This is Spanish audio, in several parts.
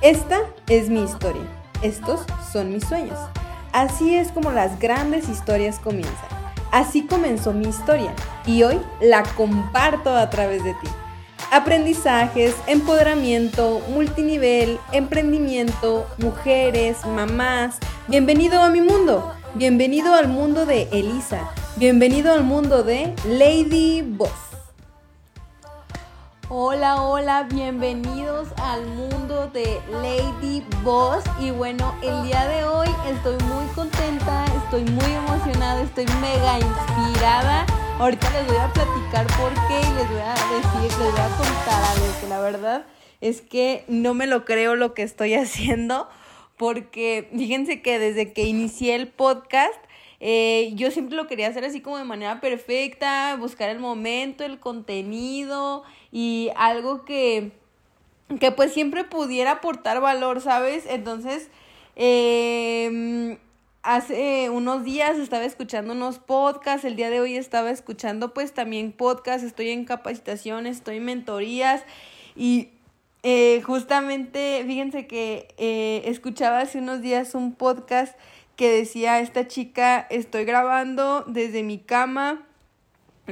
Esta es mi historia. Estos son mis sueños. Así es como las grandes historias comienzan. Así comenzó mi historia y hoy la comparto a través de ti. Aprendizajes, empoderamiento, multinivel, emprendimiento, mujeres, mamás. Bienvenido a mi mundo. Bienvenido al mundo de Elisa. Bienvenido al mundo de Lady Boss. Hola, hola, bienvenidos al mundo de Lady Boss. Y bueno, el día de hoy estoy muy contenta, estoy muy emocionada, estoy mega inspirada. Ahorita les voy a platicar por qué y les voy a decir, les voy a contar algo que la verdad es que no me lo creo lo que estoy haciendo. Porque fíjense que desde que inicié el podcast, eh, yo siempre lo quería hacer así como de manera perfecta, buscar el momento, el contenido y algo que, que pues siempre pudiera aportar valor, ¿sabes? Entonces, eh, hace unos días estaba escuchando unos podcasts, el día de hoy estaba escuchando pues también podcasts, estoy en capacitaciones, estoy en mentorías y eh, justamente, fíjense que eh, escuchaba hace unos días un podcast que decía esta chica, estoy grabando desde mi cama,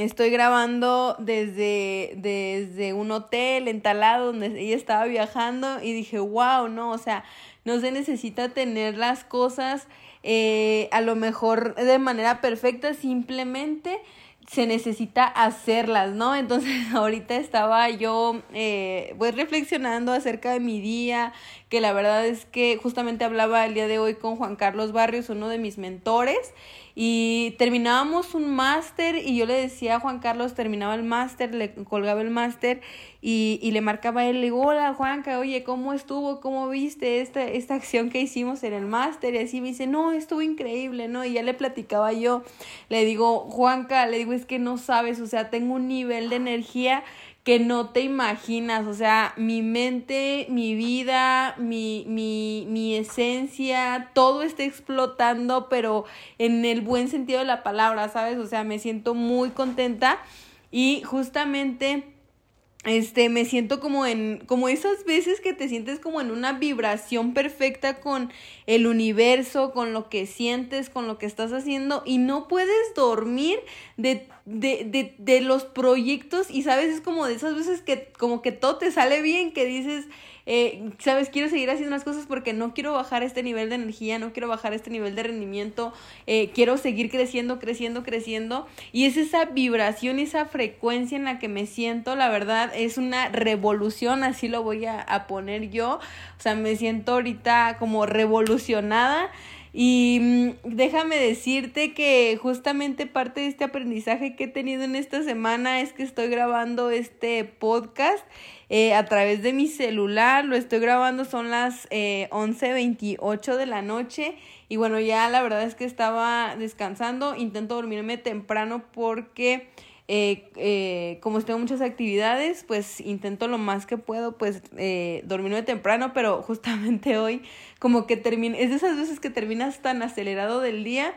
estoy grabando desde, desde un hotel entalado donde ella estaba viajando y dije, wow, no, o sea, no se necesita tener las cosas eh, a lo mejor de manera perfecta, simplemente se necesita hacerlas, ¿no? Entonces ahorita estaba yo eh, pues reflexionando acerca de mi día, que la verdad es que justamente hablaba el día de hoy con Juan Carlos Barrios, uno de mis mentores, y terminábamos un máster y yo le decía a Juan Carlos, terminaba el máster, le colgaba el máster y, y, le marcaba a él, le digo, hola Juanca, oye, ¿cómo estuvo? ¿Cómo viste esta, esta acción que hicimos en el máster? Y así me dice, no, estuvo increíble, ¿no? Y ya le platicaba yo, le digo, Juanca, le digo, es que no sabes, o sea, tengo un nivel de energía que no te imaginas, o sea, mi mente, mi vida, mi, mi, mi esencia, todo está explotando, pero en el buen sentido de la palabra, ¿sabes? O sea, me siento muy contenta y justamente este, me siento como en, como esas veces que te sientes como en una vibración perfecta con el universo, con lo que sientes, con lo que estás haciendo y no puedes dormir de, de, de, de los proyectos y sabes, es como de esas veces que como que todo te sale bien, que dices, eh, sabes, quiero seguir haciendo las cosas porque no quiero bajar este nivel de energía, no quiero bajar este nivel de rendimiento, eh, quiero seguir creciendo, creciendo, creciendo. Y es esa vibración, esa frecuencia en la que me siento, la verdad, es una revolución, así lo voy a, a poner yo. O sea, me siento ahorita como revolucionada. Y mm, déjame decirte que justamente parte de este aprendizaje que he tenido en esta semana es que estoy grabando este podcast eh, a través de mi celular. Lo estoy grabando, son las eh, 11.28 de la noche. Y bueno, ya la verdad es que estaba descansando. Intento dormirme temprano porque... Eh, eh, como tengo muchas actividades, pues intento lo más que puedo, pues eh, dormirme temprano, pero justamente hoy como que termina, es de esas veces que terminas tan acelerado del día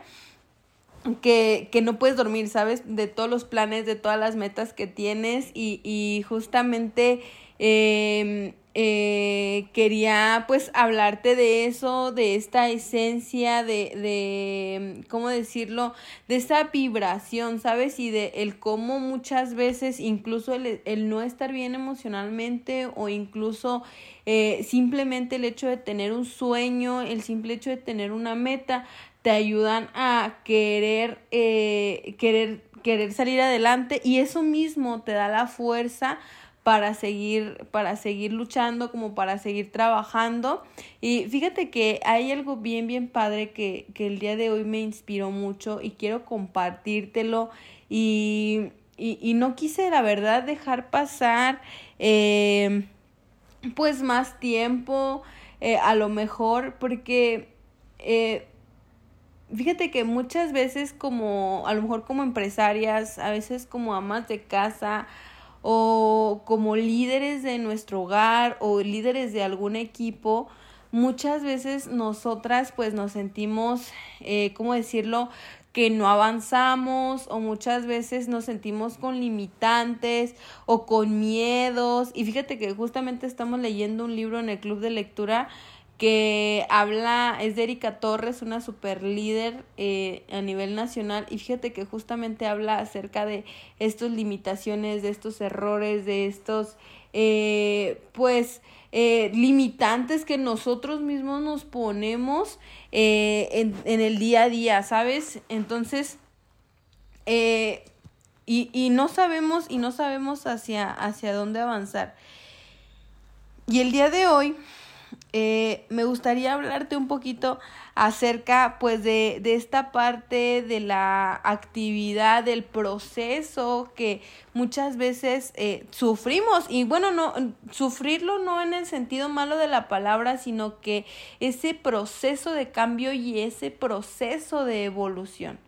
que, que no puedes dormir, ¿sabes? De todos los planes, de todas las metas que tienes y, y justamente eh, eh, quería pues hablarte de eso, de esta esencia, de, de, ¿cómo decirlo? De esa vibración, ¿sabes? Y de el cómo muchas veces incluso el, el no estar bien emocionalmente o incluso eh, simplemente el hecho de tener un sueño, el simple hecho de tener una meta, te ayudan a querer, eh, querer, querer salir adelante y eso mismo te da la fuerza para seguir, para seguir luchando, como para seguir trabajando. Y fíjate que hay algo bien, bien padre que, que el día de hoy me inspiró mucho y quiero compartírtelo. Y, y, y no quise, la verdad, dejar pasar eh, pues más tiempo, eh, a lo mejor, porque eh, fíjate que muchas veces como, a lo mejor como empresarias, a veces como amas de casa, o como líderes de nuestro hogar o líderes de algún equipo, muchas veces nosotras pues nos sentimos, eh, ¿cómo decirlo?, que no avanzamos o muchas veces nos sentimos con limitantes o con miedos. Y fíjate que justamente estamos leyendo un libro en el club de lectura que habla, es de Erika Torres, una super líder eh, a nivel nacional, y fíjate que justamente habla acerca de estas limitaciones, de estos errores, de estos, eh, pues, eh, limitantes que nosotros mismos nos ponemos en, en, el día a día, ¿sabes? Entonces, y, y no sabemos, y no sabemos hacia, hacia dónde avanzar. Y el día de hoy eh, me gustaría hablarte un poquito acerca pues de, de, esta parte de la actividad, del proceso que muchas veces eh, sufrimos y bueno, no, sufrirlo no en el sentido malo de la palabra, sino que ese proceso de cambio y ese proceso de evolución.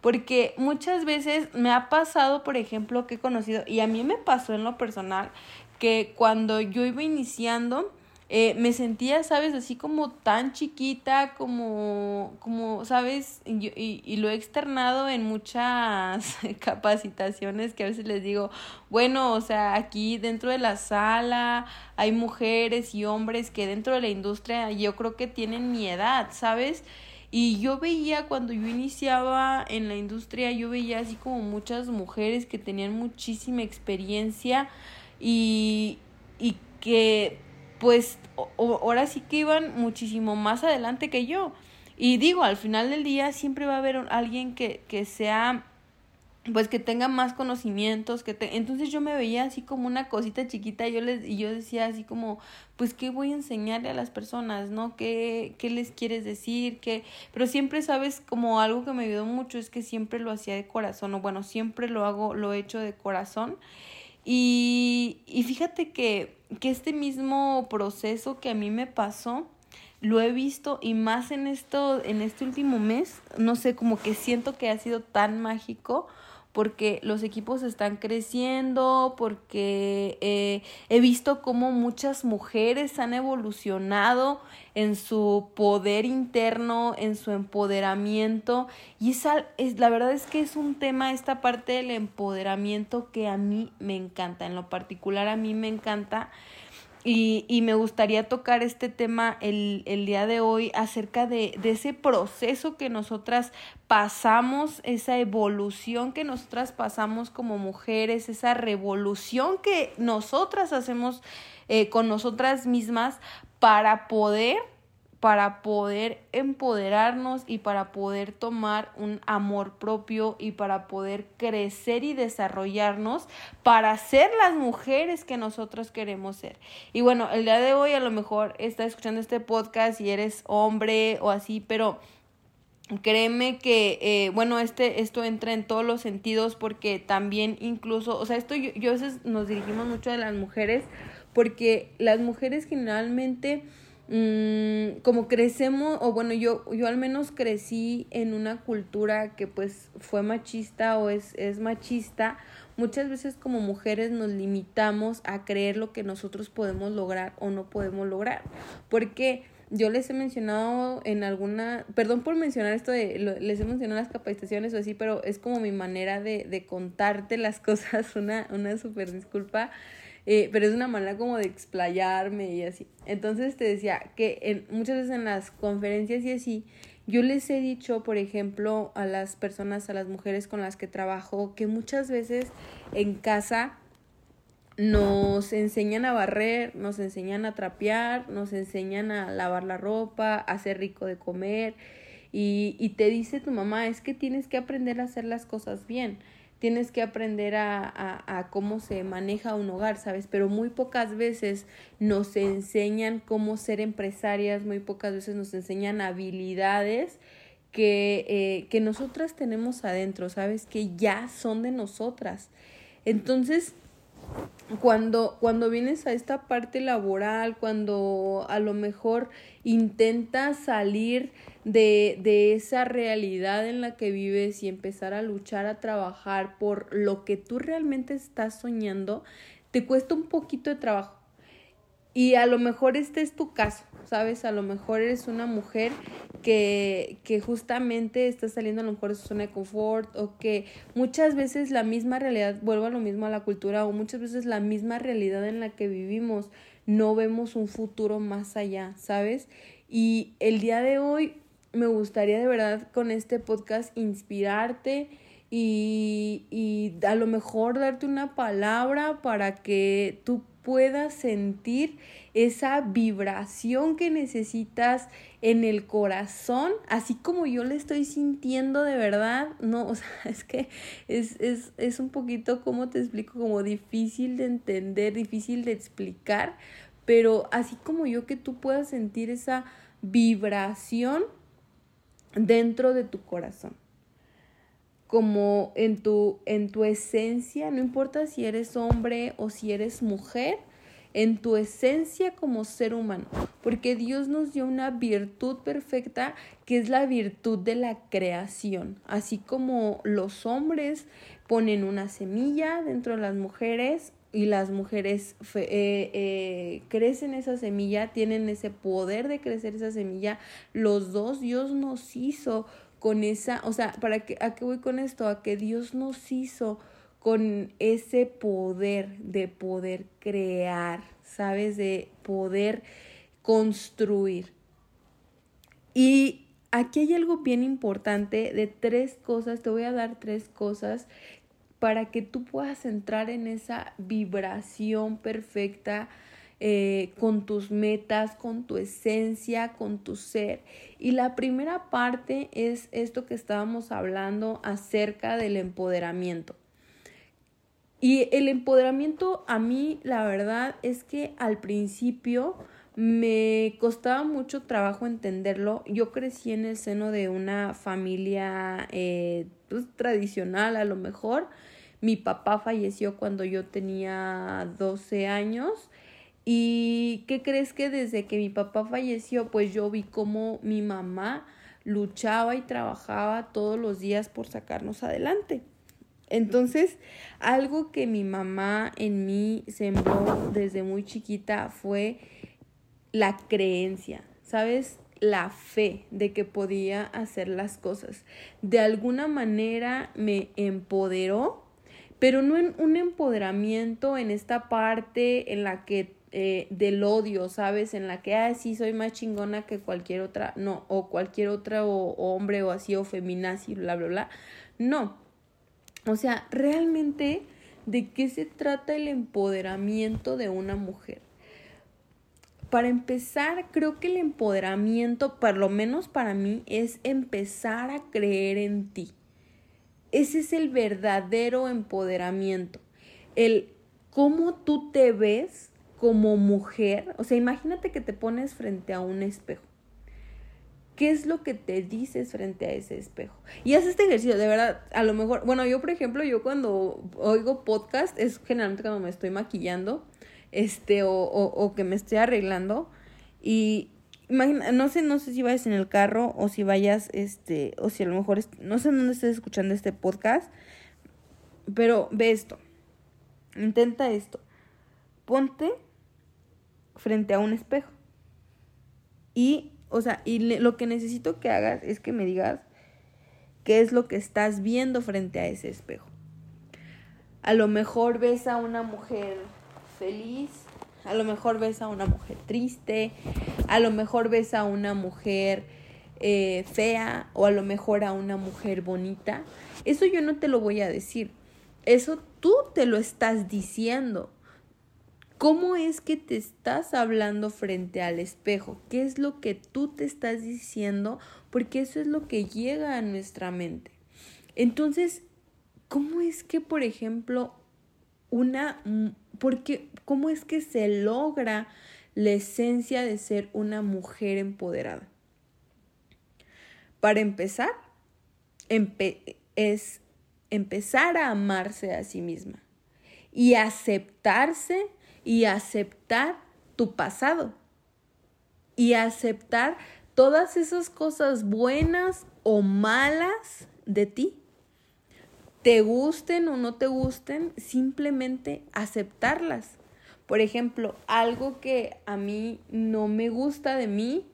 Porque muchas veces me ha pasado, por ejemplo, que he conocido, y a mí me pasó en lo personal, que cuando yo iba iniciando, eh, me sentía, ¿sabes? Así como tan chiquita, como, como ¿sabes? Y, y, y, lo he externado en muchas capacitaciones que a veces les digo, bueno, o sea, aquí dentro de la sala hay mujeres y hombres que dentro de la industria yo creo que tienen mi edad, ¿sabes? Y yo veía cuando yo iniciaba en la industria, yo veía así como muchas mujeres que tenían muchísima experiencia y, y que pues ahora sí que iban muchísimo más adelante que yo. Y digo, al final del día siempre va a haber alguien que, que sea pues que tenga más conocimientos, que te... entonces yo me veía así como una cosita chiquita, yo les y yo decía así como, pues qué voy a enseñarle a las personas, ¿no? ¿Qué qué les quieres decir? ¿Qué? Pero siempre sabes como algo que me ayudó mucho es que siempre lo hacía de corazón, o bueno, siempre lo hago lo he hecho de corazón. Y y fíjate que que este mismo proceso que a mí me pasó, lo he visto y más en esto, en este último mes, no sé, como que siento que ha sido tan mágico porque los equipos están creciendo, porque eh, he visto cómo muchas mujeres han evolucionado en su poder interno, en su empoderamiento. Y esa es, la verdad es que es un tema, esta parte del empoderamiento que a mí me encanta, en lo particular a mí me encanta. Y, y, me gustaría tocar este tema el, el día de hoy acerca de, de, ese proceso que nosotras pasamos, esa evolución que nosotras pasamos como mujeres, esa revolución que nosotras hacemos eh, con nosotras mismas para poder para poder empoderarnos y para poder tomar un amor propio y para poder crecer y desarrollarnos para ser las mujeres que nosotros queremos ser. Y bueno, el día de hoy a lo mejor estás escuchando este podcast y eres hombre o así, pero créeme que eh, bueno este esto entra en todos los sentidos porque también incluso o sea esto yo, yo a veces nos dirigimos mucho a las mujeres porque las mujeres generalmente Mm, como crecemos, o bueno, yo, yo al menos crecí en una cultura que pues fue machista o es, es machista, muchas veces como mujeres nos limitamos a creer lo que nosotros podemos lograr o no podemos lograr. Porque yo les he mencionado en alguna, perdón por mencionar esto de, les he mencionado las capacitaciones o así, pero es como mi manera de, de contarte las cosas, una, una súper disculpa. Eh, pero es una manera como de explayarme y así. Entonces te decía que en, muchas veces en las conferencias y así, yo les he dicho, por ejemplo, a las personas, a las mujeres con las que trabajo, que muchas veces en casa nos enseñan a barrer, nos enseñan a trapear, nos enseñan a lavar la ropa, a hacer rico de comer y, y te dice tu mamá, es que tienes que aprender a hacer las cosas bien tienes que aprender a, a, cómo se maneja un hogar, ¿sabes? Pero muy pocas veces nos enseñan cómo ser empresarias, muy pocas veces nos enseñan habilidades que, eh, que nosotras tenemos adentro, ¿sabes? Que ya son de nosotras. Entonces, cuando, cuando vienes a esta parte laboral, cuando a lo mejor intentas salir de, de esa realidad en la que vives y empezar a luchar, a trabajar por lo que tú realmente estás soñando, te cuesta un poquito de trabajo. Y a lo mejor este es tu caso, ¿sabes? A lo mejor eres una mujer que, que justamente está saliendo a lo mejor de su zona de confort o que muchas veces la misma realidad, vuelvo a lo mismo a la cultura, o muchas veces la misma realidad en la que vivimos, no vemos un futuro más allá, ¿sabes? Y el día de hoy me gustaría de verdad con este podcast inspirarte y, y a lo mejor darte una palabra para que tú puedas sentir esa vibración que necesitas en el corazón, así como yo le estoy sintiendo de verdad, no, o sea, es que es, es, es un poquito, como te explico, como difícil de entender, difícil de explicar, pero así como yo que tú puedas sentir esa vibración dentro de tu corazón como en tu, en tu esencia, no importa si eres hombre o si eres mujer, en tu esencia como ser humano, porque Dios nos dio una virtud perfecta que es la virtud de la creación, así como los hombres ponen una semilla dentro de las mujeres y las mujeres eh, eh, crecen esa semilla, tienen ese poder de crecer esa semilla, los dos Dios nos hizo con esa, o sea, ¿para qué, ¿a qué voy con esto? A que Dios nos hizo con ese poder de poder crear, ¿sabes? De poder construir. Y aquí hay algo bien importante de tres cosas, te voy a dar tres cosas para que tú puedas entrar en esa vibración perfecta eh, con tus metas, con tu esencia, con tu ser. Y la primera parte es esto que estábamos hablando acerca del empoderamiento. Y el empoderamiento a mí, la verdad es que al principio me costaba mucho trabajo entenderlo. Yo crecí en el seno de una familia eh, pues, tradicional a lo mejor. Mi papá falleció cuando yo tenía 12 años ¿Y qué crees que desde que mi papá falleció, pues yo vi cómo mi mamá luchaba y trabajaba todos los días por sacarnos adelante? Entonces, algo que mi mamá en mí sembró desde muy chiquita fue la creencia, ¿sabes? La fe de que podía hacer las cosas. De alguna manera me empoderó, pero no en un empoderamiento en esta parte en la que eh, del odio, ¿sabes? En la que, ah, sí, soy más chingona que cualquier otra, no, o cualquier otra o, hombre o así, o feminazi, bla, bla, bla. No. O sea, realmente, ¿de qué se trata el empoderamiento de una mujer? Para empezar, creo que el empoderamiento, por lo menos para mí, es empezar a creer en ti. Ese es el verdadero empoderamiento. El cómo tú te ves como mujer, o sea, imagínate que te pones frente a un espejo. ¿Qué es lo que te dices frente a ese espejo? Y haz este ejercicio, de verdad, a lo mejor, bueno, yo por ejemplo, yo cuando oigo podcast, es generalmente cuando me estoy maquillando, este, o, o, que me estoy arreglando, y imagina, no sé, no sé si vayas en el carro, o si vayas, este, o si a lo mejor, no sé dónde estés escuchando este podcast, pero ve esto, intenta esto, ponte frente a un espejo. Y, o sea, y lo que necesito que hagas es que me digas qué es lo que estás viendo frente a ese espejo. A lo mejor ves a una mujer feliz, a lo mejor ves a una mujer triste, a lo mejor ves a una mujer eh, fea o a lo mejor a una mujer bonita. Eso yo no te lo voy a decir. Eso tú te lo estás diciendo. ¿Cómo es que te estás hablando frente al espejo? ¿Qué es lo que tú te estás diciendo? Porque eso es lo que llega a nuestra mente. Entonces, ¿cómo es que, por ejemplo, una... Porque, ¿Cómo es que se logra la esencia de ser una mujer empoderada? Para empezar, es empezar a amarse a sí misma y aceptarse y aceptar tu pasado y aceptar todas esas cosas buenas o malas de ti. Te gusten o no te gusten, simplemente aceptarlas. Por ejemplo, algo que a mí no me gusta de mí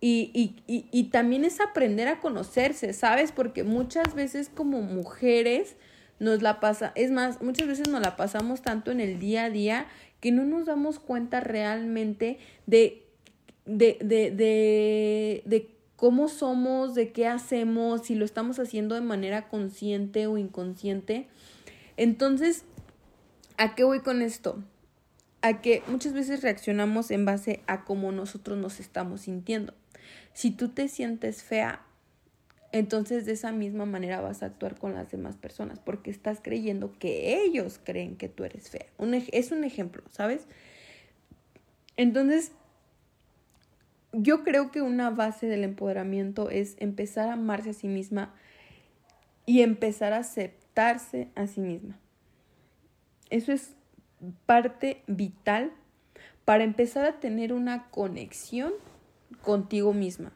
y, y, y, y también es aprender a conocerse, ¿sabes? Porque muchas veces como mujeres nos la pasa, es más, muchas veces nos la pasamos tanto en el día a día que no nos damos cuenta realmente de, de, de, de, de cómo somos, de qué hacemos, si lo estamos haciendo de manera consciente o inconsciente. Entonces, ¿a qué voy con esto? A que muchas veces reaccionamos en base a cómo nosotros nos estamos sintiendo. Si tú te sientes fea, entonces de esa misma manera vas a actuar con las demás personas porque estás creyendo que ellos creen que tú eres fea. es un ejemplo, ¿sabes? Entonces, yo creo que una base del empoderamiento es empezar a amarse a sí misma y empezar a aceptarse a sí misma. Eso es parte vital para empezar a tener una conexión contigo misma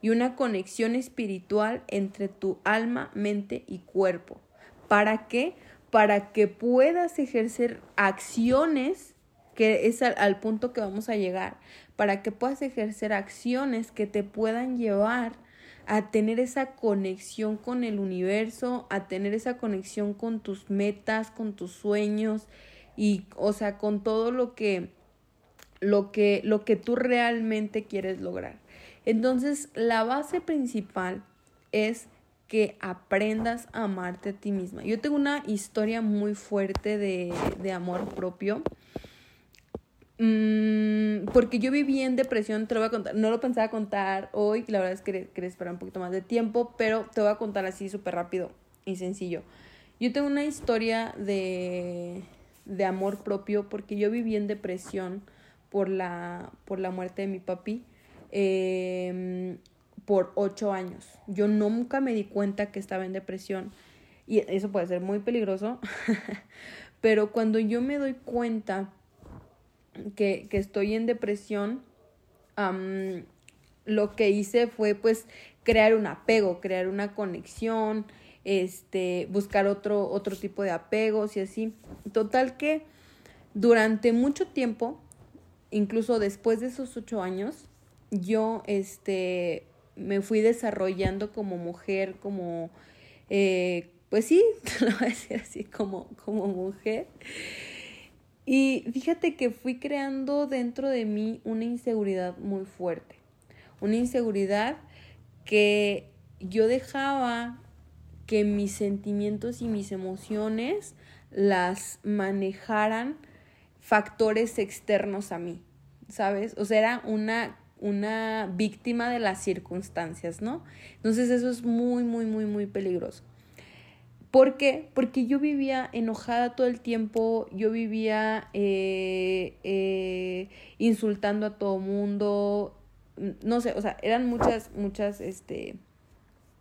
y una conexión espiritual entre tu alma, mente y cuerpo. ¿Para qué? Para que puedas ejercer acciones, que es al, punto que vamos a llegar, para que puedas ejercer acciones que te puedan llevar a tener esa conexión con el universo, a tener esa conexión con tus metas, con tus sueños y o sea, con todo lo que lo que lo que tú realmente quieres lograr. Entonces, la base principal es que aprendas a amarte a ti misma. Yo tengo una historia muy fuerte de, amor propio. Mm, porque yo viví en depresión, te lo voy a contar, no lo pensaba contar hoy, la verdad es que quería esperar un poquito más de tiempo, pero te voy a contar así súper rápido y sencillo. Yo tengo una historia de, de amor propio porque yo viví en depresión por la, por la muerte de mi papi eh, por ocho años. Yo nunca me di cuenta que estaba en depresión y eso puede ser muy peligroso, pero cuando yo me doy cuenta que, que estoy en depresión, lo que hice fue pues crear un apego, crear una conexión, este, buscar otro, otro tipo de apegos y así. Total que durante mucho tiempo, incluso después de esos ocho años, yo este, me fui desarrollando como mujer, como, eh, pues sí, lo voy a decir así, como, como mujer. Y fíjate que fui creando dentro de mí una inseguridad muy fuerte. Una inseguridad que yo dejaba que mis sentimientos y mis emociones las manejaran factores externos a mí, ¿sabes? O sea, era una una víctima de las circunstancias, ¿no? Entonces eso es muy, muy, muy, muy peligroso. ¿Por qué? Porque yo vivía enojada todo el tiempo, yo vivía eh, eh, insultando a todo mundo, no sé, o sea, eran muchas, muchas, este,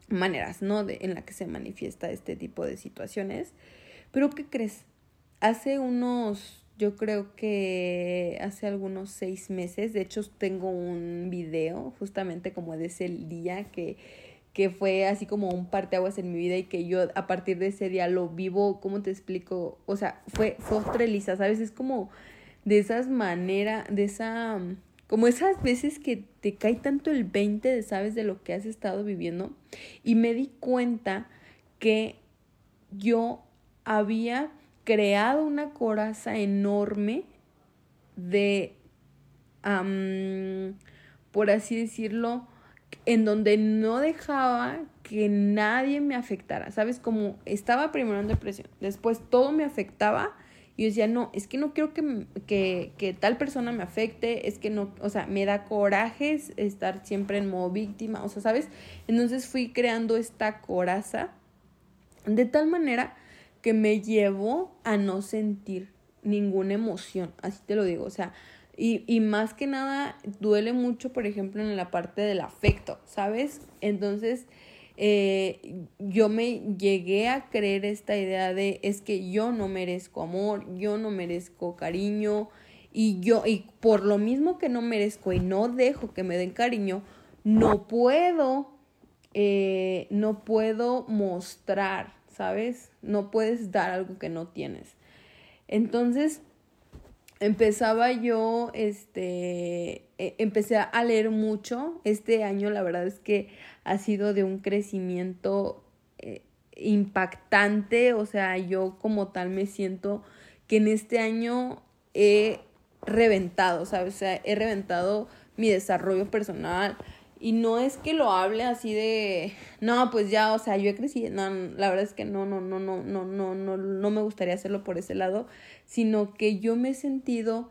maneras, ¿no? De, en la que se manifiesta este tipo de situaciones. Pero ¿qué crees? Hace unos yo creo que hace algunos seis meses, de hecho tengo un video justamente como de ese día que, que fue así como un parteaguas en mi vida y que yo a partir de ese día lo vivo, ¿cómo te explico? O sea, fue, fue otra ¿sabes? Es como de esas maneras, de esa, como esas veces que te cae tanto el 20 de sabes de lo que has estado viviendo y me di cuenta que yo había creado una coraza enorme de, por así decirlo, en donde no dejaba que nadie me afectara, ¿sabes? Como estaba primero en depresión, después todo me afectaba y yo decía, no, es que no quiero que, que, que, tal persona me afecte, es que no, o sea, me da coraje estar siempre en modo víctima, o sea, ¿sabes? Entonces fui creando esta coraza de tal manera que me llevó a no sentir ninguna emoción, así te lo digo, o sea, y, y, más que nada duele mucho, por ejemplo, en la parte del afecto, ¿sabes? Entonces, eh, yo me llegué a creer esta idea de es que yo no merezco amor, yo no merezco cariño, y yo, y por lo mismo que no merezco y no dejo que me den cariño, no puedo, eh, no puedo mostrar ¿sabes? No puedes dar algo que no tienes. Entonces, empezaba yo, este, e, empecé a leer mucho. Este año la verdad es que ha sido de un crecimiento eh, impactante, o sea, yo como tal me siento que en este año he reventado, ¿sabes? O sea, he reventado mi desarrollo personal, y no es que lo hable así de, no, pues ya, o sea, yo he crecido, no, la verdad es que no, no, no, no, no, no, no, no me gustaría hacerlo por ese lado, sino que yo me he sentido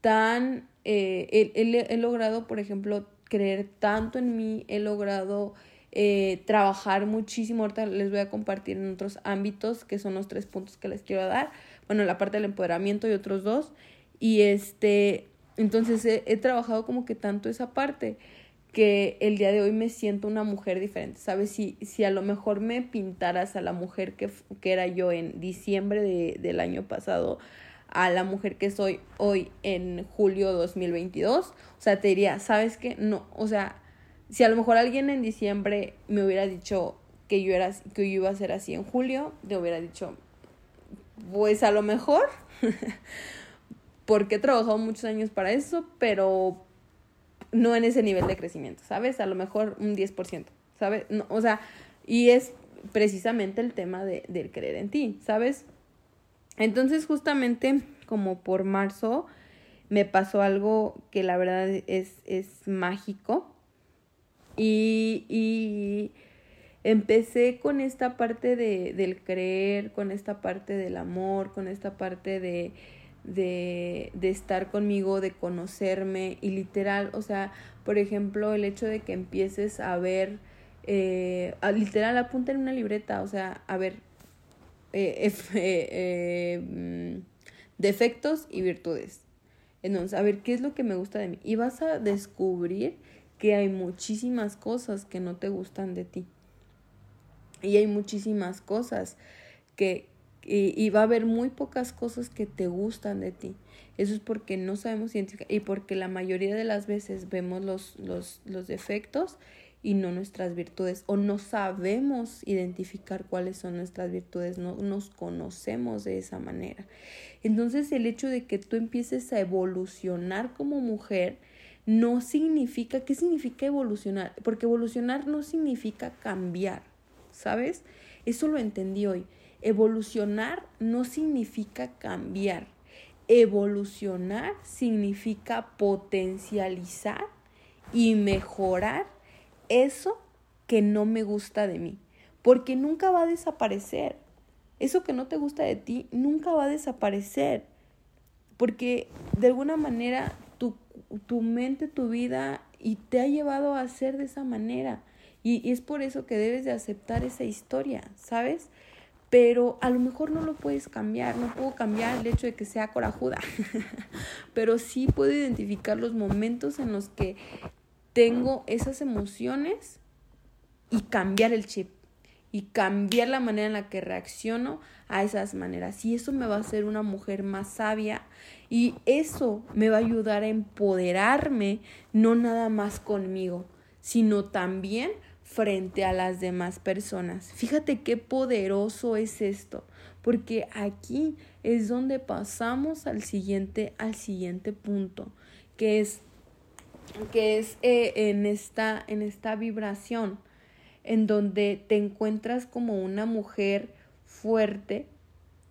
tan, eh, he, logrado, por ejemplo, creer tanto en mí, he logrado eh, trabajar muchísimo, ahorita les voy a compartir en otros ámbitos, que son los tres puntos que les quiero dar, bueno, la parte del empoderamiento y otros dos, y este, entonces he, he trabajado como que tanto esa parte, que el día de hoy me siento una mujer diferente, ¿sabes? Si, si a lo mejor me pintaras a la mujer que, que era yo en diciembre de, del año pasado, a la mujer que soy hoy en julio 2022, o sea, te diría, ¿sabes qué? No, o sea, si a lo mejor alguien en diciembre me hubiera dicho que yo, era, que yo iba a ser así en julio, te hubiera dicho, pues a lo mejor, porque he trabajado muchos años para eso, pero no en ese nivel de crecimiento, ¿sabes? A lo mejor un 10%, ¿sabes? No, o sea, y es precisamente el tema de, del creer en ti, ¿sabes? Entonces, justamente como por marzo, me pasó algo que la verdad es, es mágico. Y, y empecé con esta parte de, del creer, con esta parte del amor, con esta parte de, de, de estar conmigo, de conocerme y literal, o sea, por ejemplo, el hecho de que empieces a ver, eh, literal, apunta en una libreta, o sea, a ver, eh, eh, mm, defectos y virtudes. Entonces, a ver, ¿qué es lo que me gusta de mí? Y vas a descubrir que hay muchísimas cosas que no te gustan de ti. Y hay muchísimas cosas que, y, va a haber muy pocas cosas que te gustan de ti. Eso es porque no sabemos identificar y porque la mayoría de las veces vemos los, los, los defectos y no nuestras virtudes o no sabemos identificar cuáles son nuestras virtudes, no nos conocemos de esa manera. Entonces el hecho de que tú empieces a evolucionar como mujer no significa, ¿qué significa evolucionar? Porque evolucionar no significa cambiar, ¿sabes? Eso lo entendí hoy. Evolucionar no significa cambiar. Evolucionar significa potencializar y mejorar eso que no me gusta de mí. Porque nunca va a desaparecer. Eso que no te gusta de ti nunca va a desaparecer. Porque de alguna manera tu, tu mente, tu vida y te ha llevado a ser de esa manera. Y, y es por eso que debes de aceptar esa historia, ¿sabes? Pero a lo mejor no lo puedes cambiar, no puedo cambiar el hecho de que sea corajuda, pero sí puedo identificar los momentos en los que tengo esas emociones y cambiar el chip y cambiar la manera en la que reacciono a esas maneras. Y eso me va a hacer una mujer más sabia y eso me va a ayudar a empoderarme no nada más conmigo, sino también frente a las demás personas. Fíjate qué poderoso es esto, porque aquí es donde pasamos al siguiente, al siguiente punto, que es, que es eh, en, esta, en esta vibración, en donde te encuentras como una mujer fuerte,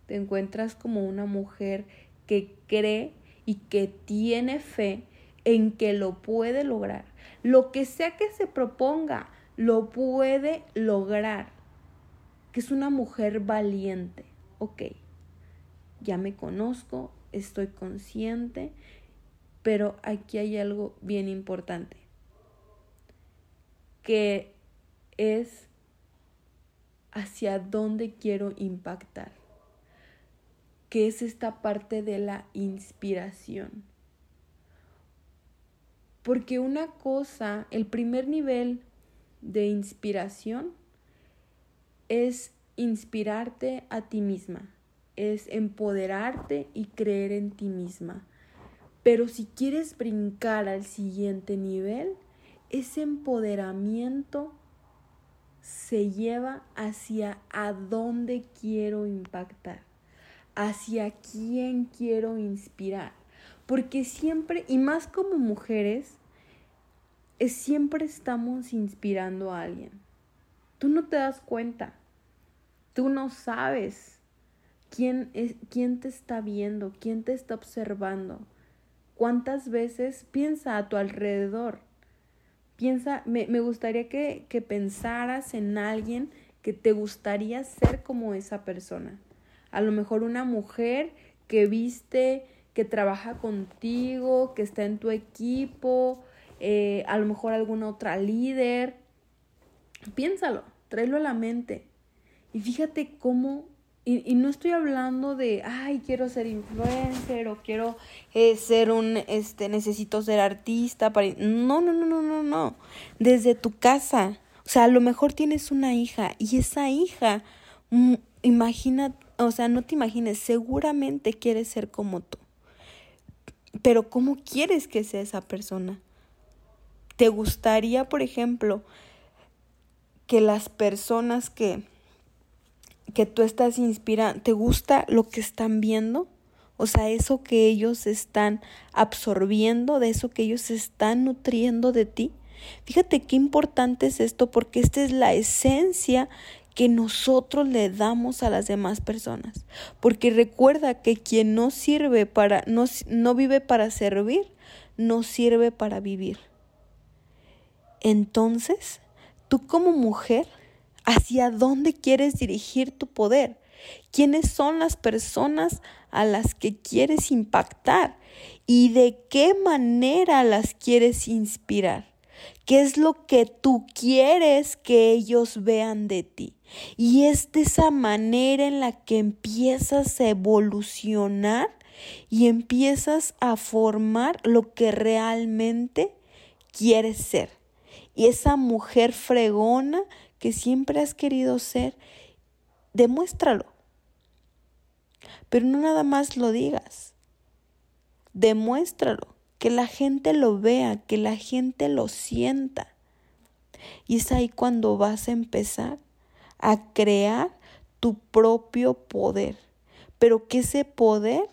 te encuentras como una mujer que cree y que tiene fe en que lo puede lograr. Lo que sea que se proponga, lo puede lograr, que es una mujer valiente. Ok, ya me conozco, estoy consciente, pero aquí hay algo bien importante, que es hacia dónde quiero impactar, que es esta parte de la inspiración. Porque una cosa, el primer nivel de inspiración es inspirarte a ti misma, es empoderarte y creer en ti misma. Pero si quieres brincar al siguiente nivel, ese empoderamiento se lleva hacia a dónde quiero impactar, hacia quién quiero inspirar, Porque siempre, y más como mujeres, es, siempre estamos inspirando a alguien. Tú no te das cuenta. Tú no sabes quién, es, quién te está viendo, quién te está observando. ¿Cuántas veces piensa a tu alrededor? Piensa, me, me gustaría que, que pensaras en alguien que te gustaría ser como esa persona. A lo mejor una mujer que viste, que trabaja contigo, que está en tu equipo, eh, a lo mejor alguna otra líder. Piénsalo, tráelo a la mente. Y fíjate cómo, y, no estoy hablando de, ay, quiero ser influencer o quiero eh, ser un, este, necesito ser artista. Para... No, no, no, no, no, no. Desde tu casa. O sea, a lo mejor tienes una hija y esa hija, mm, imagina, o sea, no te imagines, seguramente quiere ser como tú. Pero ¿cómo quieres que sea esa persona? ¿Te gustaría, por ejemplo, que las personas que, que tú estás inspirando, ¿te gusta lo que están viendo? O sea, eso que ellos están absorbiendo, de eso que ellos están nutriendo de ti. Fíjate qué importante es esto porque esta es la esencia que nosotros le damos a las demás personas. Porque recuerda que quien no sirve para, no, no vive para servir, no sirve para vivir. Entonces, tú como mujer, ¿hacia dónde quieres dirigir tu poder? ¿Quiénes son las personas a las que quieres impactar? ¿Y de qué manera las quieres inspirar? ¿Qué es lo que tú quieres que ellos vean de ti? Y es de esa manera en la que empiezas a evolucionar y empiezas a formar lo que realmente quieres ser y esa mujer fregona que siempre has querido ser, demuéstralo. Pero no nada más lo digas. Demuéstralo, que la gente lo vea, que la gente lo sienta. Y es ahí cuando vas a empezar a crear tu propio poder. Pero que ese poder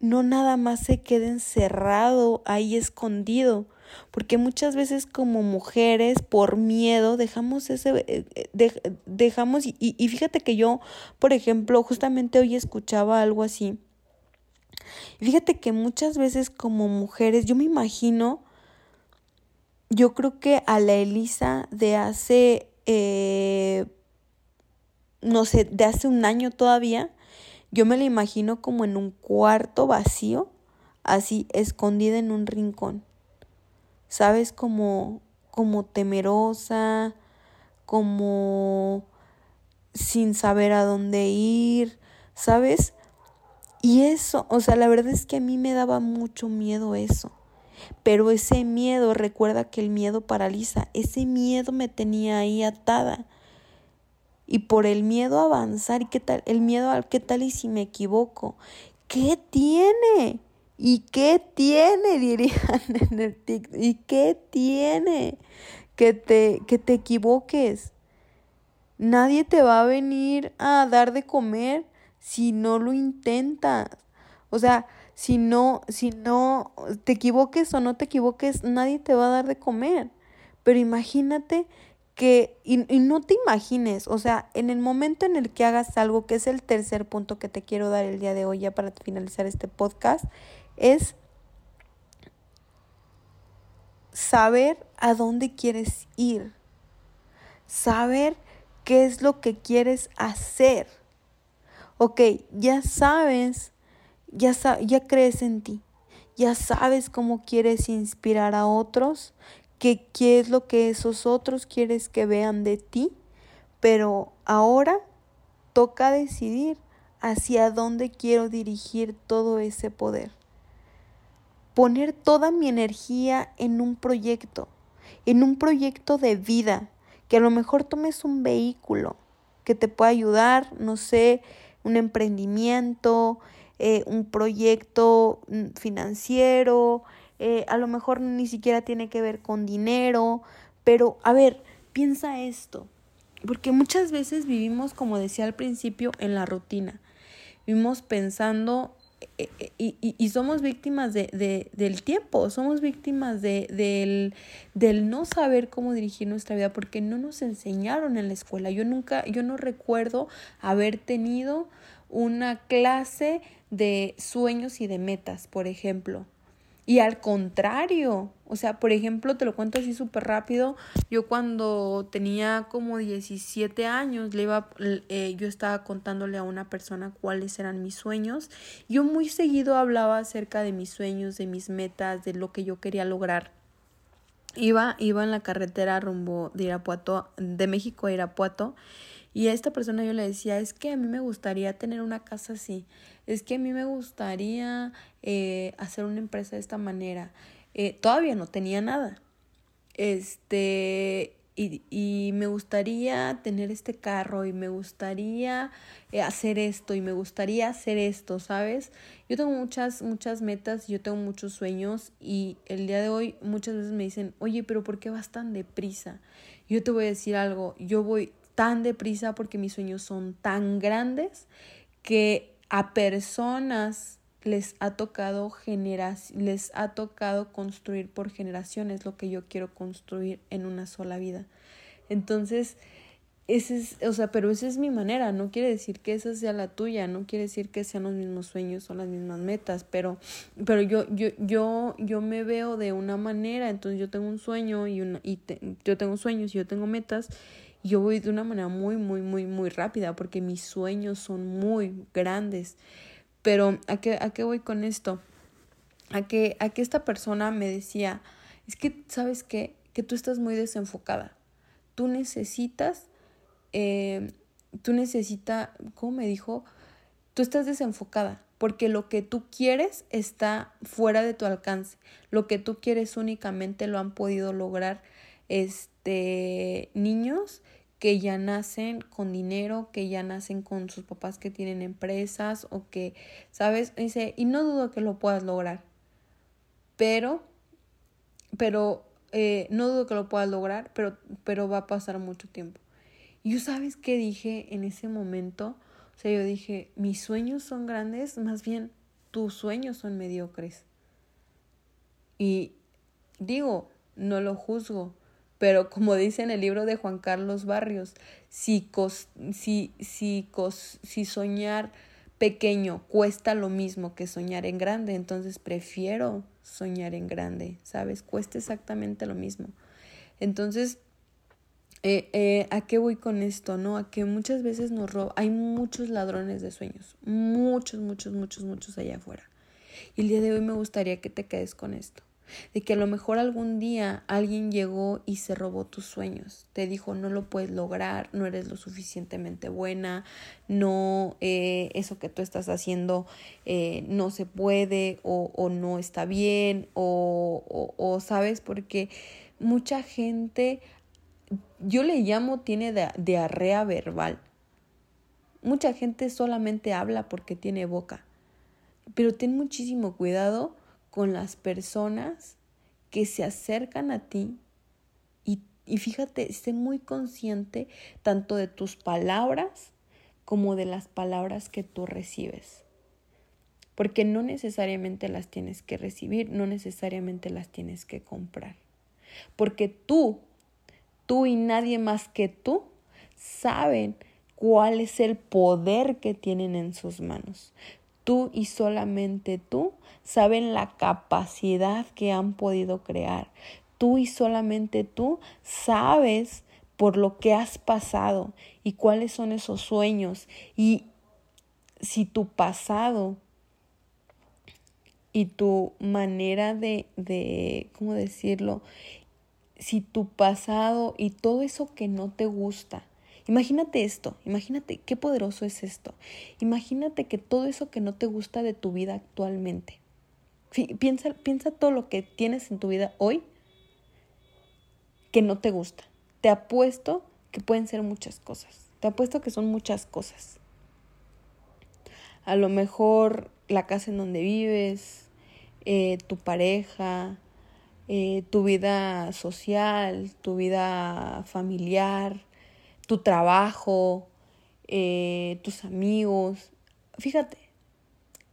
no nada más se quede encerrado ahí escondido, porque muchas veces como mujeres por miedo dejamos ese eh, eh, dejamos y, y fíjate que yo por ejemplo justamente hoy escuchaba algo así fíjate que muchas veces como mujeres yo me imagino yo creo que a la Elisa de hace eh, no sé de hace un año todavía yo me la imagino como en un cuarto vacío así escondida en un rincón ¿sabes? Como, como temerosa, como sin saber a dónde ir, ¿sabes? Y eso, o sea, la verdad es que a mí me daba mucho miedo eso. Pero ese miedo, recuerda que el miedo paraliza, ese miedo me tenía ahí atada. Y por el miedo a avanzar, ¿y qué tal? El miedo al qué tal y si me equivoco. ¿Qué tiene? ¿Y qué tiene? Dirían en el TikTok. ¿Y qué tiene? Que te, que te equivoques. Nadie te va a venir a dar de comer si no lo intentas. O sea, si no, si no te equivoques o no te equivoques, nadie te va a dar de comer. Pero imagínate que, y, y, no te imagines, o sea, en el momento en el que hagas algo, que es el tercer punto que te quiero dar el día de hoy ya para finalizar este podcast, es saber a dónde quieres ir, saber qué es lo que quieres hacer. Ok, ya sabes, ya, ya crees en ti, ya sabes cómo quieres inspirar a otros, qué es lo que esos otros quieres que vean de ti, pero ahora toca decidir hacia dónde quiero dirigir todo ese poder poner toda mi energía en un proyecto, en un proyecto de vida, que a lo mejor tomes un vehículo que te pueda ayudar, no sé, un emprendimiento, eh, un proyecto mm, financiero, eh, a lo mejor ni siquiera tiene que ver con dinero, pero a ver, piensa esto, porque muchas veces vivimos, como decía al principio, en la rutina, vivimos pensando eh, eh, y, y, somos víctimas de, del tiempo, somos víctimas de, del, del no saber cómo dirigir nuestra vida porque no nos enseñaron en la escuela. Yo nunca, yo no recuerdo haber tenido una clase de sueños y de metas, por ejemplo. Y al contrario, o sea, por ejemplo, te lo cuento así súper rápido, yo cuando tenía como 17 años, le iba, eh, yo estaba contándole a una persona cuáles eran mis sueños. Yo muy seguido hablaba acerca de mis sueños, de mis metas, de lo que yo quería lograr. Iba, iba en la carretera rumbo de Irapuato, de México a Irapuato, y a esta persona yo le decía, es que a mí me gustaría tener una casa así, es que a mí me gustaría eh, hacer una empresa de esta manera. Eh, todavía no tenía nada. Este, y, y, me gustaría tener este carro y me gustaría eh, hacer esto y me gustaría hacer esto, ¿sabes? Yo tengo muchas, muchas metas, yo tengo muchos sueños y el día de hoy muchas veces me dicen, oye, pero ¿por qué vas tan deprisa? Yo te voy a decir algo, yo voy tan deprisa porque mis sueños son tan grandes que a personas les ha tocado les ha tocado construir por generaciones lo que yo quiero construir en una sola vida. Entonces, ese es, o sea, pero esa es mi manera, no quiere decir que esa sea la tuya, no quiere decir que sean los mismos sueños o las mismas metas, pero, pero yo, yo, yo, yo me veo de una manera, entonces yo tengo un sueño y una, y yo tengo sueños y yo tengo metas, yo voy de una manera muy, muy, muy, muy rápida porque mis sueños son muy grandes. Pero ¿a qué, a qué voy con esto? A que, a que esta persona me decía, es que, ¿sabes qué? Que tú estás muy desenfocada. Tú necesitas, eh, tú necesitas, ¿cómo me dijo? Tú estás desenfocada porque lo que tú quieres está fuera de tu alcance. Lo que tú quieres únicamente lo han podido lograr este, niños que ya nacen con dinero, que ya nacen con sus papás que tienen empresas o que, ¿sabes? Dice, y no dudo que lo puedas lograr, pero, pero, eh, no dudo que lo puedas lograr, pero, pero va a pasar mucho tiempo. Y yo, ¿sabes qué dije en ese momento? O sea, yo dije, mis sueños son grandes, más bien tus sueños son mediocres. Y digo, no lo juzgo, pero como dice en el libro de Juan Carlos Barrios, si, si, si, si soñar pequeño cuesta lo mismo que soñar en grande, entonces prefiero soñar en grande, ¿sabes? Cuesta exactamente lo mismo. Entonces, eh, eh, ¿a qué voy con esto? ¿No? A que muchas veces nos roban, hay muchos ladrones de sueños, muchos, muchos, muchos, muchos allá afuera. Y el día de hoy me gustaría que te quedes con esto de que a lo mejor algún día alguien llegó y se robó tus sueños, te dijo no lo puedes lograr, no eres lo suficientemente buena, no, eh, eso que tú estás haciendo eh, no se puede o, o no está bien o, o, o, sabes, porque mucha gente, yo le llamo tiene diarrea verbal. Mucha gente solamente habla porque tiene boca, pero ten muchísimo cuidado con las personas que se acercan a ti y, y fíjate, sé muy consciente tanto de tus palabras como de las palabras que tú recibes. Porque no necesariamente las tienes que recibir, no necesariamente las tienes que comprar. Porque tú, tú y nadie más que tú, saben cuál es el poder que tienen en sus manos. Tú y solamente tú saben la capacidad que han podido crear. Tú y solamente tú sabes por lo que has pasado y cuáles son esos sueños. Y si tu pasado y tu manera de, de, ¿cómo decirlo? Si tu pasado y todo eso que no te gusta, Imagínate esto, imagínate qué poderoso es esto. Imagínate que todo eso que no te gusta de tu vida actualmente, piensa, piensa todo lo que tienes en tu vida hoy que no te gusta. Te apuesto que pueden ser muchas cosas. Te apuesto que son muchas cosas. A lo mejor la casa en donde vives, eh, tu pareja, eh, tu vida social, tu vida familiar, tu trabajo, eh, tus amigos. Fíjate,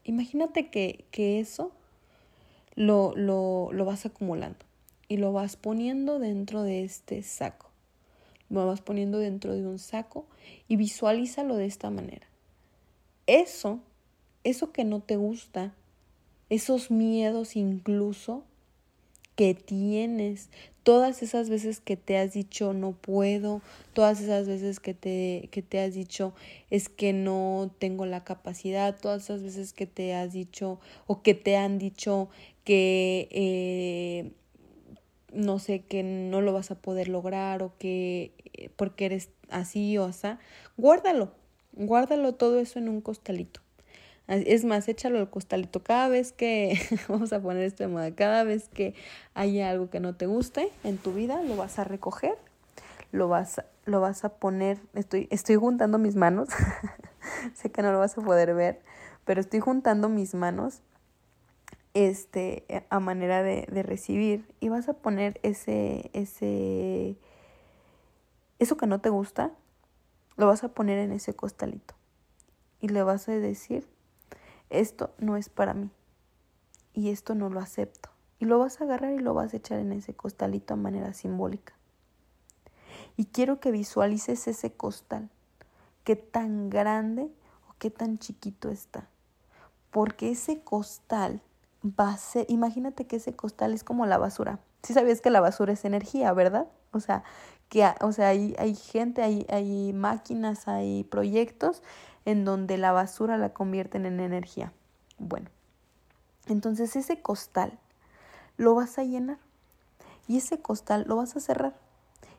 Imagínate que, que eso lo, lo, lo vas acumulando y lo vas poniendo dentro de este saco. Lo vas poniendo dentro de un saco y visualízalo de esta manera. Eso, eso que no te gusta, esos miedos incluso que tienes, todas esas veces que te has dicho no puedo, todas esas veces que te, que te has dicho es que no tengo la capacidad, todas esas veces que te has dicho o que te han dicho que eh, no sé, que no lo vas a poder lograr o que eh, porque eres así o así, guárdalo, guárdalo todo eso en un costalito. Es más, échalo al costalito. Cada vez que, vamos a poner esto de moda, cada vez que haya algo que no te guste en tu vida, lo vas a recoger, lo vas, lo vas a poner, estoy, estoy juntando mis manos, sé que no lo vas a poder ver, pero estoy juntando mis manos este, a manera de, de recibir. Y vas a poner ese, ese, eso que no te gusta, lo vas a poner en ese costalito. Y le vas a decir esto no es para mí y esto no lo acepto. Y lo vas a agarrar y lo vas a echar en ese costalito a manera simbólica. Y quiero que visualices ese costal, qué tan grande o qué tan chiquito está. Porque ese costal va a ser, imagínate que ese costal es como la basura. Si sabías que la basura es energía, ¿verdad? O sea, que o sea, hay, hay gente, hay, hay máquinas, hay proyectos en donde la basura la convierten en energía. Bueno, entonces ese costal lo vas a llenar y ese costal lo vas a cerrar.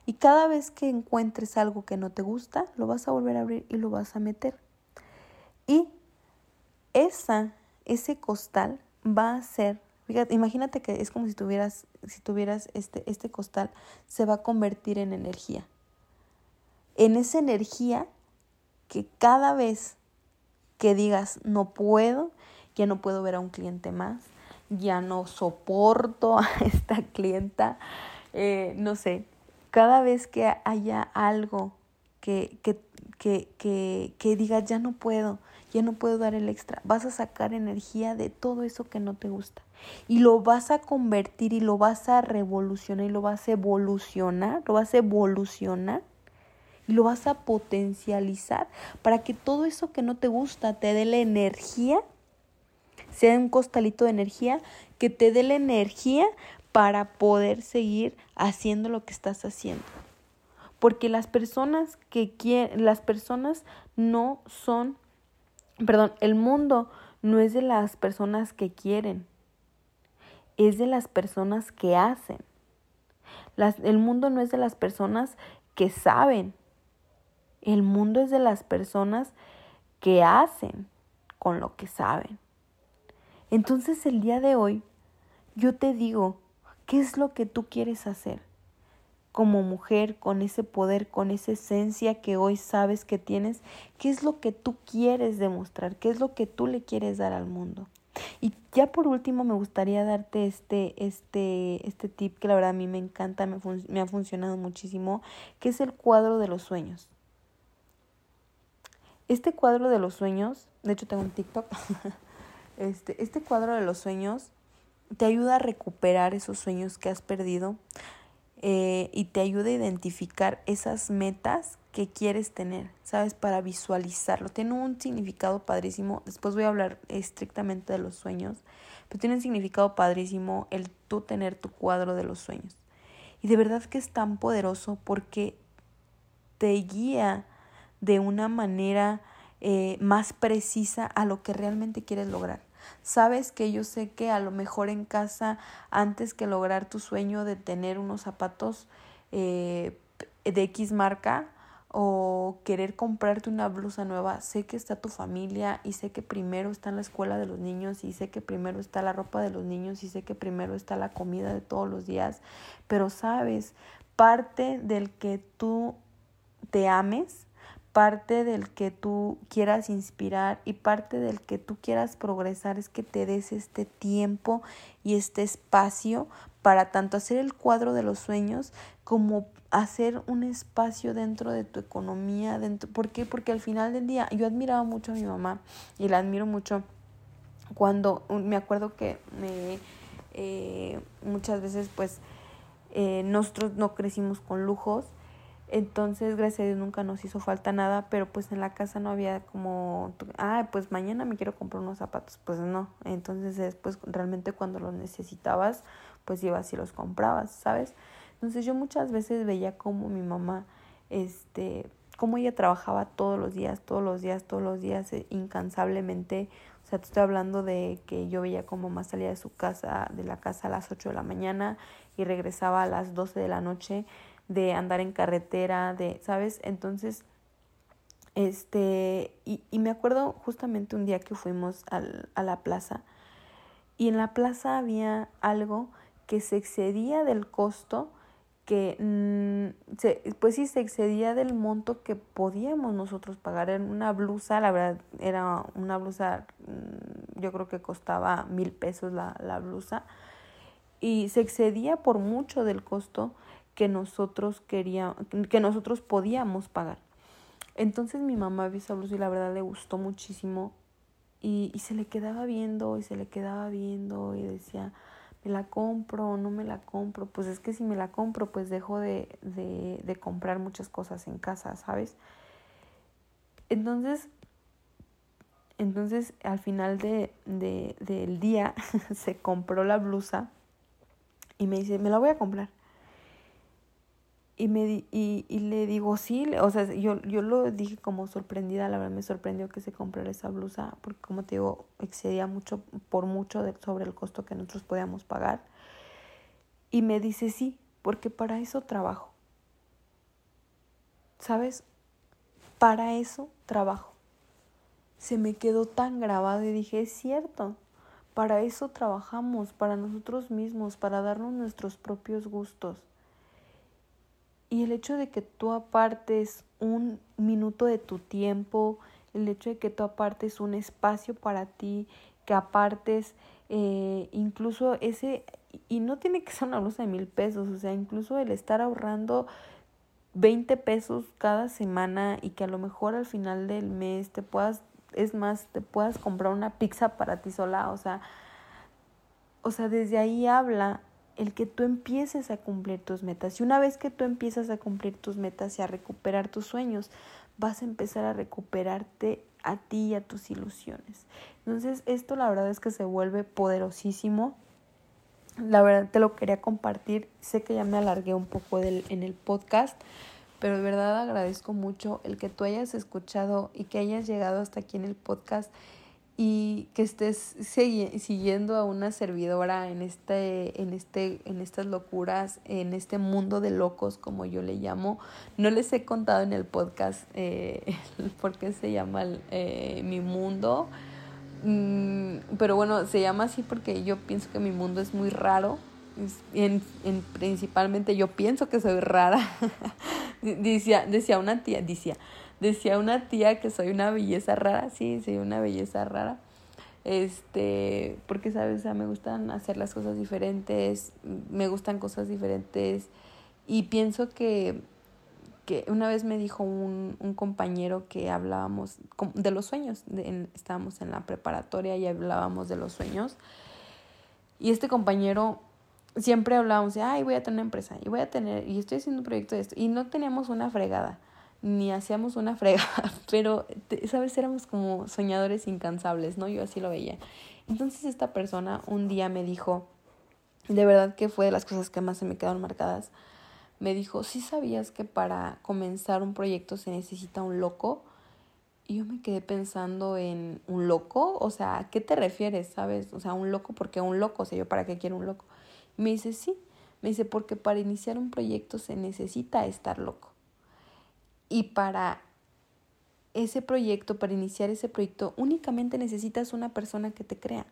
Y cada vez que encuentres algo que no te gusta, lo vas a volver a abrir y lo vas a meter. Y esa, ese costal va a ser, fíjate, imagínate que es como si tuvieras, si tuvieras este, este costal, se va a convertir en energía. En esa energía que cada vez que digas no puedo, ya no puedo ver a un cliente más, ya no soporto a esta clienta, eh, no sé, cada vez que haya algo que, que, que, que, que digas ya no puedo, ya no puedo dar el extra, vas a sacar energía de todo eso que no te gusta. Y lo vas a convertir y lo vas a revolucionar y lo vas a evolucionar, lo vas a evolucionar lo vas a potencializar para que todo eso que no te gusta te dé la energía, sea un costalito de energía, que te dé la energía para poder seguir haciendo lo que estás haciendo. Porque las personas que quieren, las personas no son, perdón, el mundo no es de las personas que quieren, es de las personas que hacen. Las, el mundo no es de las personas que saben, el mundo es de las personas que hacen con lo que saben. Entonces el día de hoy yo te digo, ¿qué es lo que tú quieres hacer? Como mujer, con ese poder, con esa esencia que hoy sabes que tienes, ¿qué es lo que tú quieres demostrar? ¿Qué es lo que tú le quieres dar al mundo? Y ya por último me gustaría darte este, este, este tip que la verdad a mí me encanta, me, me ha funcionado muchísimo, que es el cuadro de los sueños. Este cuadro de los sueños, de hecho tengo un TikTok, este, este cuadro de los sueños te ayuda a recuperar esos sueños que has perdido eh, y te ayuda a identificar esas metas que quieres tener, ¿sabes? Para visualizarlo. Tiene un significado padrísimo. Después voy a hablar estrictamente de los sueños, pero tiene un significado padrísimo el tú tener tu cuadro de los sueños. Y de verdad que es tan poderoso porque te guía de una manera eh, más precisa a lo que realmente quieres lograr. Sabes que yo sé que a lo mejor en casa, antes que lograr tu sueño de tener unos zapatos eh, de X marca o querer comprarte una blusa nueva, sé que está tu familia y sé que primero está la escuela de los niños y sé que primero está la ropa de los niños y sé que primero está la comida de todos los días, pero sabes, parte del que tú te ames parte del que tú quieras inspirar y parte del que tú quieras progresar es que te des este tiempo y este espacio para tanto hacer el cuadro de los sueños como hacer un espacio dentro de tu economía, dentro, ¿por qué? Porque al final del día yo admiraba mucho a mi mamá y la admiro mucho cuando me acuerdo que me, eh, muchas veces pues eh, nosotros no crecimos con lujos, entonces gracias a Dios nunca nos hizo falta nada, pero pues en la casa no había como, ah, pues mañana me quiero comprar unos zapatos, pues no, entonces después realmente cuando los necesitabas, pues ibas y los comprabas, ¿sabes? Entonces yo muchas veces veía como mi mamá, este, cómo ella trabajaba todos los días, todos los días, todos los días, eh, incansablemente. O sea, te estoy hablando de que yo veía como más salía de su casa, de la casa a las 8 de la mañana y regresaba a las 12 de la noche, de andar en carretera, de, ¿sabes? Entonces, este, y, y me acuerdo justamente un día que fuimos al, a la plaza y en la plaza había algo que se excedía del costo que mm, se, pues sí se excedía del monto que podíamos nosotros pagar en una blusa, la verdad era una blusa, mm, yo creo que costaba mil pesos la, la blusa y se excedía por mucho del costo que nosotros queríamos, que nosotros podíamos pagar. Entonces mi mamá vio esa blusa y la verdad le gustó muchísimo y, y se le quedaba viendo y se le quedaba viendo y decía, me la compro o no me la compro, pues es que si me la compro, pues dejo de, de, de comprar muchas cosas en casa, ¿sabes? Entonces, entonces al final de, de, del día se compró la blusa y me dice, me la voy a comprar. Y, me, y, y le digo, sí, o sea, yo, yo lo dije como sorprendida, la verdad me sorprendió que se comprara esa blusa, porque como te digo, excedía mucho, por mucho sobre el costo que nosotros podíamos pagar. Y me dice, sí, porque para eso trabajo. ¿Sabes? Para eso trabajo. Se me quedó tan grabado y dije, es cierto, para eso trabajamos, para nosotros mismos, para darnos nuestros propios gustos. Y el hecho de que tú apartes un minuto de tu tiempo, el hecho de que tú apartes un espacio para ti, que apartes eh, incluso ese, y no tiene que ser una blusa de mil pesos, o sea, incluso el estar ahorrando 20 pesos cada semana y que a lo mejor al final del mes te puedas, es más, te puedas comprar una pizza para ti sola, o sea, o sea, desde ahí habla el que tú empieces a cumplir tus metas. Y una vez que tú empiezas a cumplir tus metas y a recuperar tus sueños, vas a empezar a recuperarte a ti y a tus ilusiones. Entonces, esto la verdad es que se vuelve poderosísimo. La verdad te lo quería compartir. Sé que ya me alargué un poco en el podcast, pero de verdad agradezco mucho el que tú hayas escuchado y que hayas llegado hasta aquí en el podcast y que estés siguiendo a una servidora en este en este en estas locuras en este mundo de locos como yo le llamo. No les he contado en el podcast eh, por qué se llama eh, mi mundo. Mm, pero bueno se llama así porque yo pienso que mi mundo es muy raro. En, en, principalmente yo pienso que soy rara. Decía decía una tía decía decía una tía que soy una belleza rara, sí, soy una belleza rara. Este, porque sabes, o sea, me gustan hacer las cosas diferentes, me gustan cosas diferentes y pienso que que una vez me dijo un, un compañero que hablábamos de los sueños, estábamos en la preparatoria y hablábamos de los sueños. Y este compañero siempre hablábamos de, ay, voy a tener una empresa y voy a tener, y estoy haciendo un proyecto de esto. Y no teníamos una fregada ni hacíamos una frega, pero, ¿sabes? Éramos como soñadores incansables, ¿no? Yo así lo veía. Entonces esta persona un día me dijo, de verdad que fue de las cosas que más se me quedaron marcadas, me dijo, ¿sí sabías que para comenzar un proyecto se necesita un loco? Y yo me quedé pensando en un loco, o sea, ¿a qué te refieres, sabes? O sea, un loco, porque un loco? O sea, yo para qué quiero un loco. me dice, sí, me dice, porque para iniciar un proyecto se necesita estar loco. Y para ese proyecto, para iniciar ese proyecto, únicamente necesitas una persona que te crea,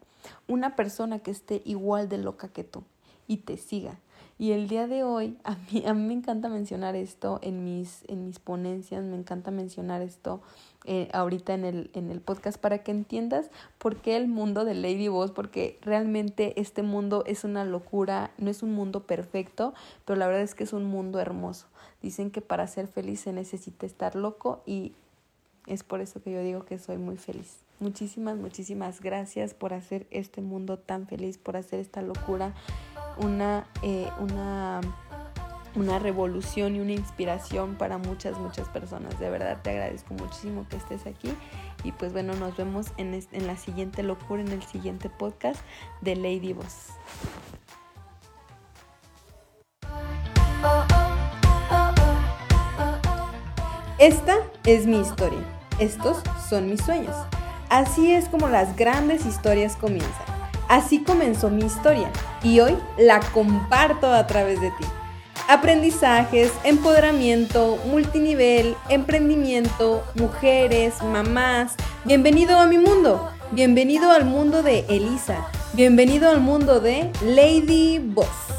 una persona que esté igual de loca que tú y te siga. Y el día de hoy, a mí, a mí me encanta mencionar esto en mis, en mis ponencias, me encanta mencionar esto eh, ahorita en el, en el podcast para que entiendas por qué el mundo de Lady Boss, porque realmente este mundo es una locura, no es un mundo perfecto, pero la verdad es que es un mundo hermoso. Dicen que para ser feliz se necesita estar loco y es por eso que yo digo que soy muy feliz. Muchísimas, muchísimas gracias por hacer este mundo tan feliz, por hacer esta locura una, eh, una, una revolución y una inspiración para muchas, muchas personas. De verdad te agradezco muchísimo que estés aquí. Y pues bueno, nos vemos en, en la siguiente locura, en el siguiente podcast de Lady Boss. Esta es mi historia. Estos son mis sueños. Así es como las grandes historias comienzan. Así comenzó mi historia y hoy la comparto a través de ti. Aprendizajes, empoderamiento, multinivel, emprendimiento, mujeres, mamás. Bienvenido a mi mundo. Bienvenido al mundo de Elisa. Bienvenido al mundo de Lady Boss.